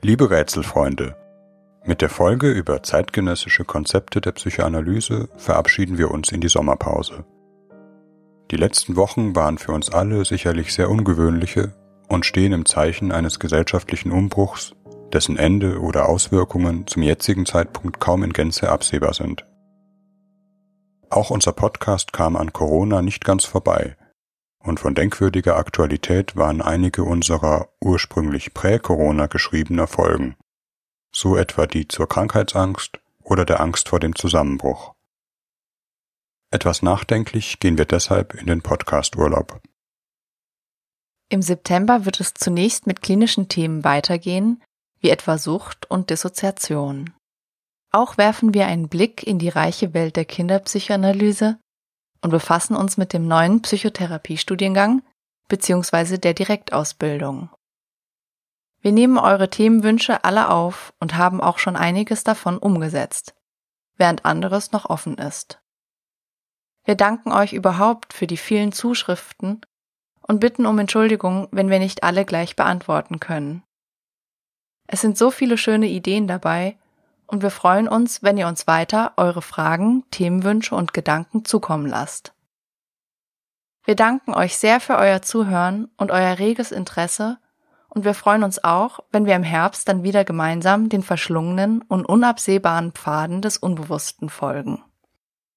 Liebe Rätselfreunde, mit der Folge über zeitgenössische Konzepte der Psychoanalyse verabschieden wir uns in die Sommerpause. Die letzten Wochen waren für uns alle sicherlich sehr ungewöhnliche und stehen im Zeichen eines gesellschaftlichen Umbruchs, dessen Ende oder Auswirkungen zum jetzigen Zeitpunkt kaum in Gänze absehbar sind. Auch unser Podcast kam an Corona nicht ganz vorbei, und von denkwürdiger Aktualität waren einige unserer ursprünglich prä-Corona geschriebener Folgen, so etwa die zur Krankheitsangst oder der Angst vor dem Zusammenbruch. Etwas nachdenklich gehen wir deshalb in den Podcast-Urlaub. Im September wird es zunächst mit klinischen Themen weitergehen, wie etwa Sucht und Dissoziation. Auch werfen wir einen Blick in die reiche Welt der Kinderpsychoanalyse und befassen uns mit dem neuen Psychotherapiestudiengang bzw. der Direktausbildung. Wir nehmen eure Themenwünsche alle auf und haben auch schon einiges davon umgesetzt, während anderes noch offen ist. Wir danken euch überhaupt für die vielen Zuschriften und bitten um Entschuldigung, wenn wir nicht alle gleich beantworten können. Es sind so viele schöne Ideen dabei und wir freuen uns, wenn ihr uns weiter eure Fragen, Themenwünsche und Gedanken zukommen lasst. Wir danken euch sehr für euer Zuhören und euer reges Interesse und wir freuen uns auch, wenn wir im Herbst dann wieder gemeinsam den verschlungenen und unabsehbaren Pfaden des Unbewussten folgen.